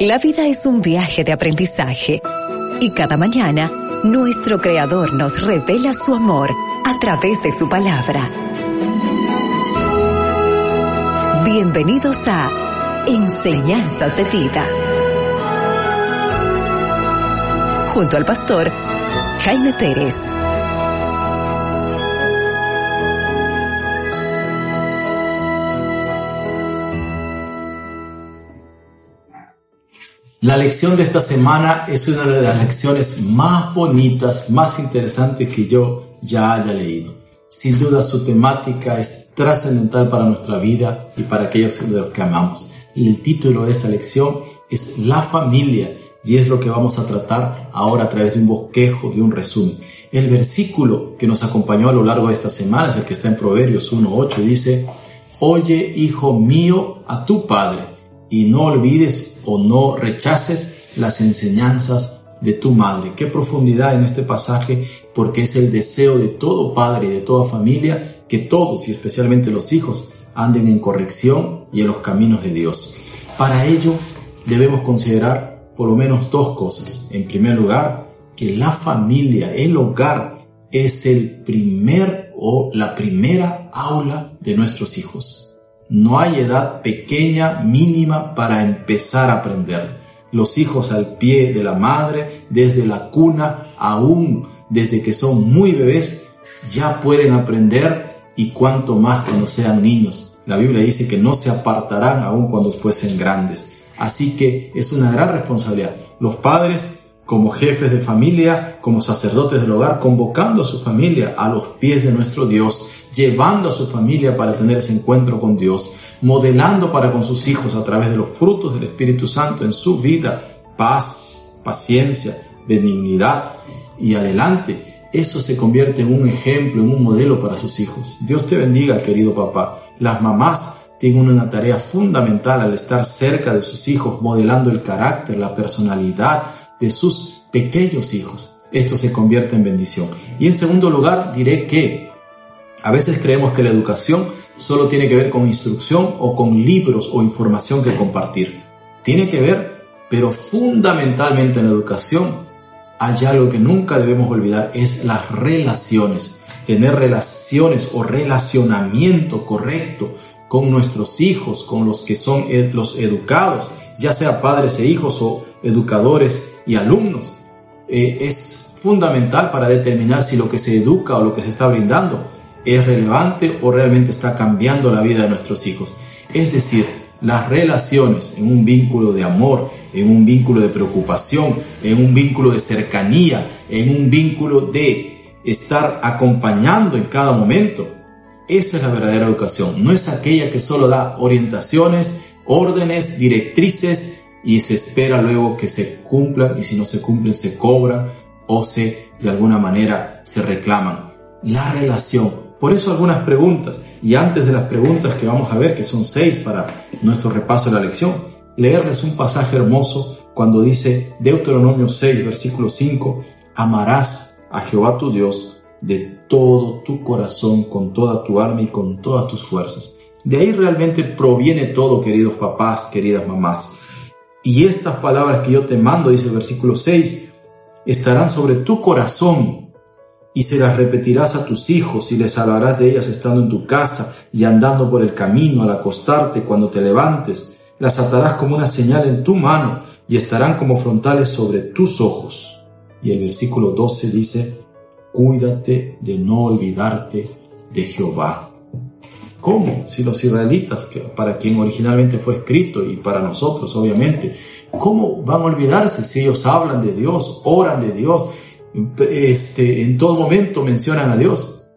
La vida es un viaje de aprendizaje y cada mañana nuestro Creador nos revela su amor a través de su palabra. Bienvenidos a Enseñanzas de Vida. Junto al pastor Jaime Pérez. La lección de esta semana es una de las lecciones más bonitas, más interesantes que yo ya haya leído. Sin duda su temática es trascendental para nuestra vida y para aquellos que amamos. El título de esta lección es La familia y es lo que vamos a tratar ahora a través de un bosquejo, de un resumen. El versículo que nos acompañó a lo largo de esta semana es el que está en Proverbios 1.8 dice, Oye, hijo mío, a tu padre y no olvides o no rechaces las enseñanzas de tu madre. Qué profundidad en este pasaje porque es el deseo de todo padre y de toda familia que todos y especialmente los hijos anden en corrección y en los caminos de Dios. Para ello debemos considerar por lo menos dos cosas. En primer lugar, que la familia, el hogar, es el primer o la primera aula de nuestros hijos. No hay edad pequeña mínima para empezar a aprender. Los hijos al pie de la madre, desde la cuna, aún desde que son muy bebés, ya pueden aprender y cuanto más cuando sean niños. La Biblia dice que no se apartarán aún cuando fuesen grandes. Así que es una gran responsabilidad. Los padres, como jefes de familia, como sacerdotes del hogar, convocando a su familia a los pies de nuestro Dios llevando a su familia para tener ese encuentro con Dios, modelando para con sus hijos a través de los frutos del Espíritu Santo en su vida paz, paciencia, benignidad y adelante. Eso se convierte en un ejemplo, en un modelo para sus hijos. Dios te bendiga, querido papá. Las mamás tienen una tarea fundamental al estar cerca de sus hijos, modelando el carácter, la personalidad de sus pequeños hijos. Esto se convierte en bendición. Y en segundo lugar, diré que a veces creemos que la educación solo tiene que ver con instrucción o con libros o información que compartir. Tiene que ver, pero fundamentalmente en la educación hay algo que nunca debemos olvidar, es las relaciones. Tener relaciones o relacionamiento correcto con nuestros hijos, con los que son los educados, ya sea padres e hijos o educadores y alumnos. Eh, es fundamental para determinar si lo que se educa o lo que se está brindando es relevante o realmente está cambiando la vida de nuestros hijos. Es decir, las relaciones en un vínculo de amor, en un vínculo de preocupación, en un vínculo de cercanía, en un vínculo de estar acompañando en cada momento. Esa es la verdadera educación. No es aquella que solo da orientaciones, órdenes, directrices y se espera luego que se cumplan y si no se cumplen se cobran o se de alguna manera se reclaman. La relación por eso algunas preguntas. Y antes de las preguntas que vamos a ver, que son seis para nuestro repaso de la lección, leerles un pasaje hermoso cuando dice Deuteronomio 6, versículo 5, amarás a Jehová tu Dios de todo tu corazón, con toda tu alma y con todas tus fuerzas. De ahí realmente proviene todo, queridos papás, queridas mamás. Y estas palabras que yo te mando, dice el versículo 6, estarán sobre tu corazón y se las repetirás a tus hijos y les hablarás de ellas estando en tu casa y andando por el camino al acostarte cuando te levantes. Las atarás como una señal en tu mano y estarán como frontales sobre tus ojos. Y el versículo 12 dice, cuídate de no olvidarte de Jehová. ¿Cómo? Si los israelitas, para quien originalmente fue escrito y para nosotros obviamente, ¿cómo van a olvidarse si ellos hablan de Dios, oran de Dios, este, en todo momento mencionan a Dios.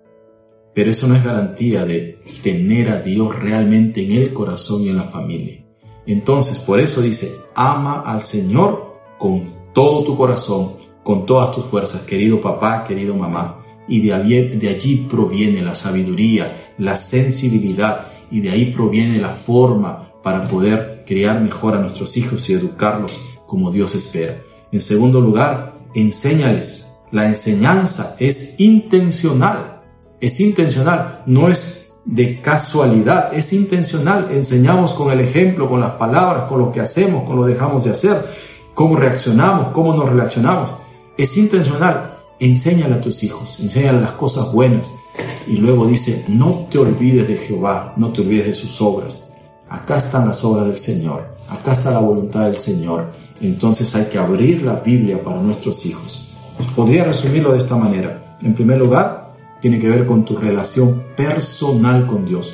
Pero eso no es garantía de tener a Dios realmente en el corazón y en la familia. Entonces, por eso dice, ama al Señor con todo tu corazón, con todas tus fuerzas, querido papá, querido mamá. Y de allí, proviene la sabiduría, la sensibilidad, y de ahí proviene la forma para poder criar mejor a nuestros hijos y educarlos como Dios espera. En segundo lugar, enséñales la enseñanza es intencional, es intencional, no es de casualidad, es intencional. Enseñamos con el ejemplo, con las palabras, con lo que hacemos, con lo que dejamos de hacer, cómo reaccionamos, cómo nos relacionamos. Es intencional. Enséñale a tus hijos, enséñale las cosas buenas. Y luego dice, no te olvides de Jehová, no te olvides de sus obras. Acá están las obras del Señor, acá está la voluntad del Señor. Entonces hay que abrir la Biblia para nuestros hijos. Podría resumirlo de esta manera. En primer lugar, tiene que ver con tu relación personal con Dios.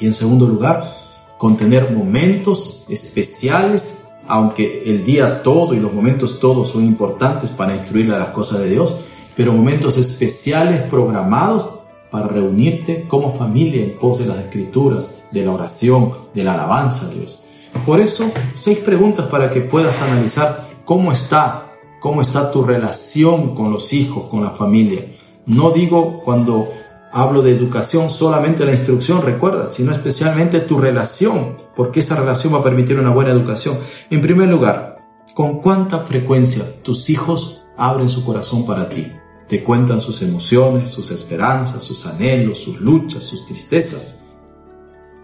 Y en segundo lugar, con tener momentos especiales, aunque el día todo y los momentos todos son importantes para instruirle a las cosas de Dios, pero momentos especiales programados para reunirte como familia en pos de las escrituras, de la oración, de la alabanza a Dios. Por eso, seis preguntas para que puedas analizar cómo está, cómo está tu relación con los hijos, con la familia no digo cuando hablo de educación solamente la instrucción, recuerda, sino especialmente tu relación, porque esa relación va a permitir una buena educación. En primer lugar, ¿con cuánta frecuencia tus hijos abren su corazón para ti? Te cuentan sus emociones, sus esperanzas, sus anhelos, sus luchas, sus tristezas.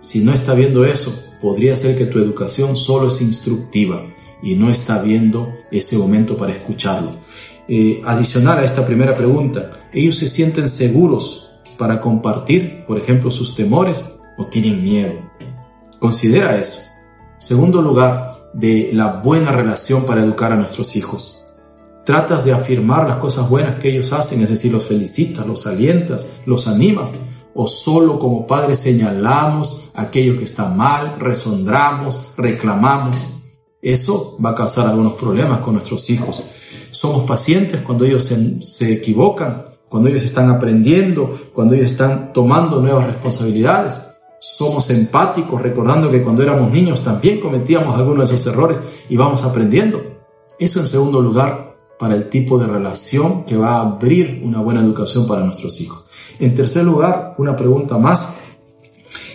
Si no está viendo eso, podría ser que tu educación solo es instructiva y no está viendo ese momento para escucharlo. Eh, adicional a esta primera pregunta, ¿ellos se sienten seguros para compartir, por ejemplo, sus temores o tienen miedo? Considera eso. Segundo lugar, de la buena relación para educar a nuestros hijos. Tratas de afirmar las cosas buenas que ellos hacen, es decir, los felicitas, los alientas, los animas, o solo como padres señalamos aquello que está mal, resondramos, reclamamos. Eso va a causar algunos problemas con nuestros hijos somos pacientes cuando ellos se, equivocan, cuando ellos están aprendiendo, cuando ellos están tomando nuevas responsabilidades. Somos empáticos recordando que cuando éramos niños también cometíamos algunos de esos errores y vamos aprendiendo. Eso en segundo lugar para el tipo de relación que va a abrir una buena educación para nuestros hijos. En tercer lugar, una pregunta más.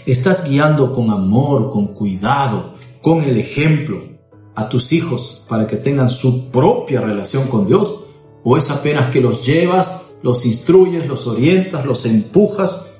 ¿Estás guiando con amor, con cuidado, con el ejemplo a tus hijos para que tengan su propia relación con Dios? ¿O es apenas que los llevas, los instruyes, los orientas, los empujas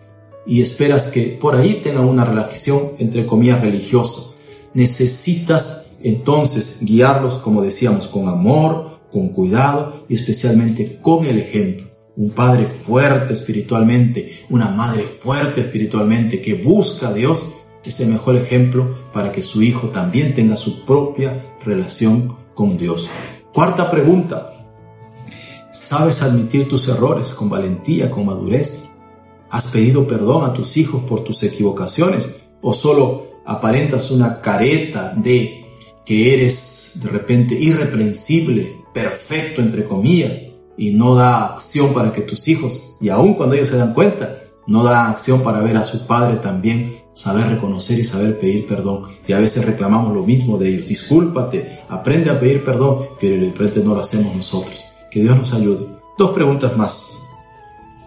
y esperas que por ahí tengan una relación entre comillas religiosa? Necesitas entonces guiarlos, como decíamos, con amor, con cuidado y especialmente con el ejemplo. Un padre fuerte espiritualmente, una madre fuerte espiritualmente que busca a Dios es el mejor ejemplo para que su hijo también tenga su propia relación con Dios. Cuarta pregunta. ¿Sabes admitir tus errores con valentía, con madurez? ¿Has pedido perdón a tus hijos por tus equivocaciones? ¿O solo aparentas una careta de que eres de repente irreprensible, perfecto entre comillas, y no da acción para que tus hijos, y aun cuando ellos se dan cuenta, no da acción para ver a su padre también saber reconocer y saber pedir perdón. Y a veces reclamamos lo mismo de ellos. Discúlpate, aprende a pedir perdón, pero el frente no lo hacemos nosotros. Que Dios nos ayude. Dos preguntas más.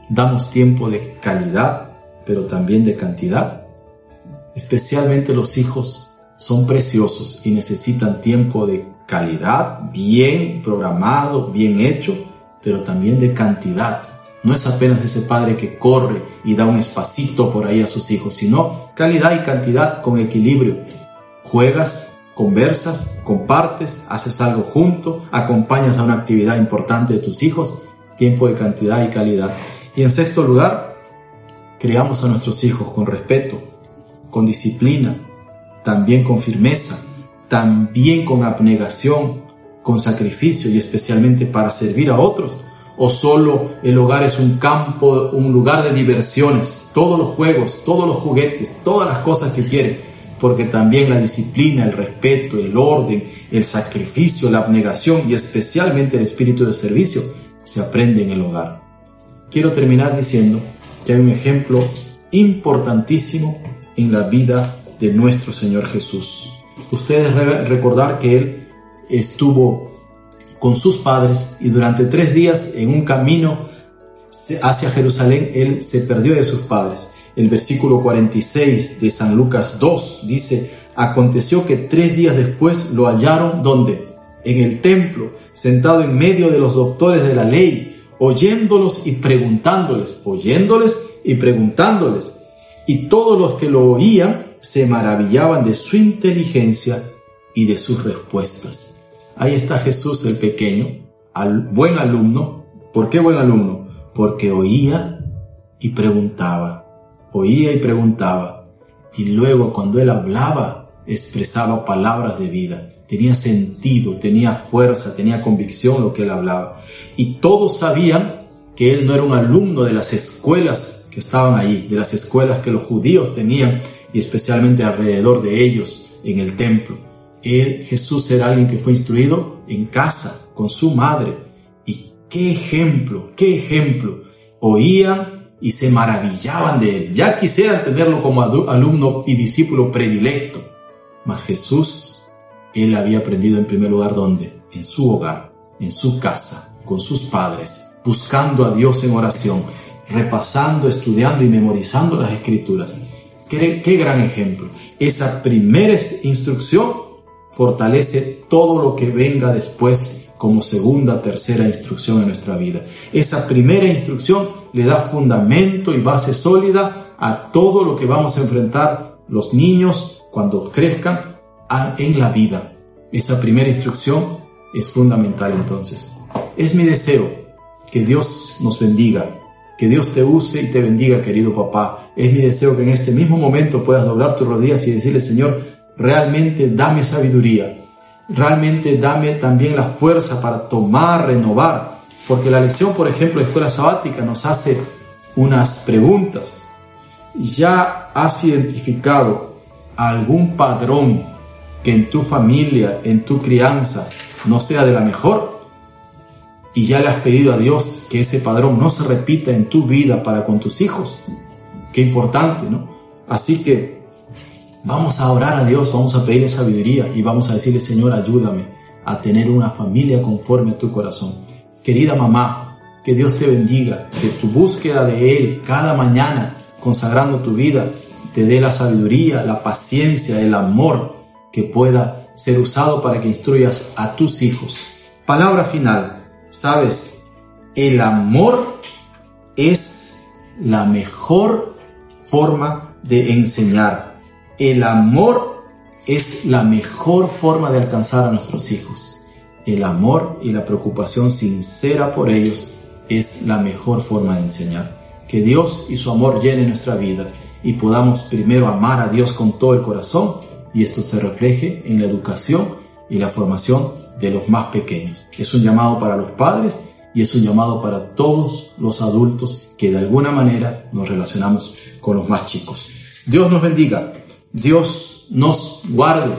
¿Damos tiempo de calidad, pero también de cantidad? Especialmente los hijos son preciosos y necesitan tiempo de calidad, bien programado, bien hecho, pero también de cantidad no es apenas ese padre que corre y da un espacito por ahí a sus hijos, sino calidad y cantidad con equilibrio. Juegas, conversas, compartes, haces algo junto, acompañas a una actividad importante de tus hijos, tiempo de cantidad y calidad. Y en sexto lugar, criamos a nuestros hijos con respeto, con disciplina, también con firmeza, también con abnegación, con sacrificio y especialmente para servir a otros o solo el hogar es un campo, un lugar de diversiones, todos los juegos, todos los juguetes, todas las cosas que quiere, porque también la disciplina, el respeto, el orden, el sacrificio, la abnegación y especialmente el espíritu de servicio se aprende en el hogar. Quiero terminar diciendo que hay un ejemplo importantísimo en la vida de nuestro Señor Jesús. Ustedes recordar que Él estuvo con sus padres y durante tres días en un camino hacia Jerusalén él se perdió de sus padres. El versículo 46 de San Lucas 2 dice, aconteció que tres días después lo hallaron donde? En el templo, sentado en medio de los doctores de la ley, oyéndolos y preguntándoles, oyéndoles y preguntándoles. y todos los que lo oían se maravillaban de su inteligencia y de sus respuestas. Ahí está Jesús el pequeño, al buen alumno. ¿Por qué buen alumno? Porque oía y preguntaba, oía y preguntaba, y luego cuando él hablaba expresaba palabras de vida, tenía sentido, tenía fuerza, tenía convicción lo que él hablaba. Y todos sabían que él no era un alumno de las escuelas que estaban ahí, de las escuelas que los judíos tenían y especialmente alrededor de ellos en el templo. Él, Jesús, era alguien que fue instruido en casa con su madre. Y qué ejemplo, qué ejemplo. Oían y se maravillaban de él. Ya quisieran tenerlo como alumno y discípulo predilecto. Mas Jesús, él había aprendido en primer lugar dónde? En su hogar, en su casa, con sus padres, buscando a Dios en oración, repasando, estudiando y memorizando las escrituras. Qué, qué gran ejemplo. Esa primera instrucción fortalece todo lo que venga después como segunda, tercera instrucción en nuestra vida. Esa primera instrucción le da fundamento y base sólida a todo lo que vamos a enfrentar los niños cuando crezcan en la vida. Esa primera instrucción es fundamental entonces. Es mi deseo que Dios nos bendiga, que Dios te use y te bendiga, querido papá. Es mi deseo que en este mismo momento puedas doblar tus rodillas y decirle, Señor, realmente dame sabiduría, realmente dame también la fuerza para tomar, renovar, porque la lección, por ejemplo, de escuela sabática nos hace unas preguntas. ¿Ya has identificado algún padrón que en tu familia, en tu crianza, no sea de la mejor? y ya le has pedido a Dios que ese padrón no se repita en tu vida para con tus hijos. Qué importante, ¿no? Así que vamos a orar a Dios, vamos a pedirle sabiduría y vamos a decirle, Señor, ayúdame a tener una familia conforme a tu corazón. Querida mamá, que Dios te bendiga, que tu búsqueda de Él cada mañana, consagrando tu vida, te dé la sabiduría, la paciencia, el amor que pueda ser usado para que instruyas a tus hijos. Palabra final. Sabes, el amor es la mejor forma de enseñar. El amor es la mejor forma de alcanzar a nuestros hijos. El amor y la preocupación sincera por ellos es la mejor forma de enseñar. Que Dios y su amor llenen nuestra vida y podamos primero amar a Dios con todo el corazón y esto se refleje en la educación y la formación de los más pequeños. Es un llamado para los padres y es un llamado para todos los adultos que de alguna manera nos relacionamos con los más chicos. Dios nos bendiga, Dios nos guarde.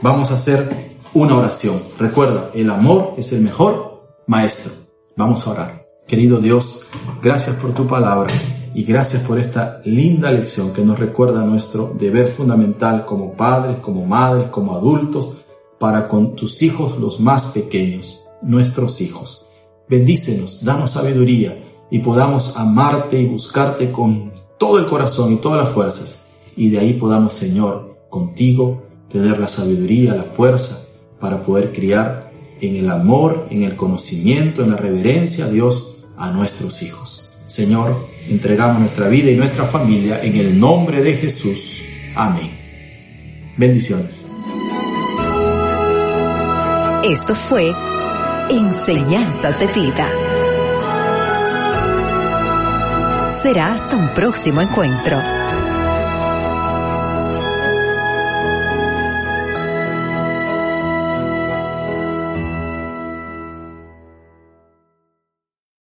Vamos a hacer una oración. Recuerda, el amor es el mejor maestro. Vamos a orar. Querido Dios, gracias por tu palabra y gracias por esta linda lección que nos recuerda nuestro deber fundamental como padres, como madres, como adultos, para con tus hijos los más pequeños, nuestros hijos. Bendícenos, danos sabiduría y podamos amarte y buscarte con todo el corazón y todas las fuerzas. Y de ahí podamos, Señor, contigo, tener la sabiduría, la fuerza para poder criar en el amor, en el conocimiento, en la reverencia a Dios a nuestros hijos. Señor, entregamos nuestra vida y nuestra familia en el nombre de Jesús. Amén. Bendiciones. Esto fue Enseñanzas de Vida. Será hasta un próximo encuentro.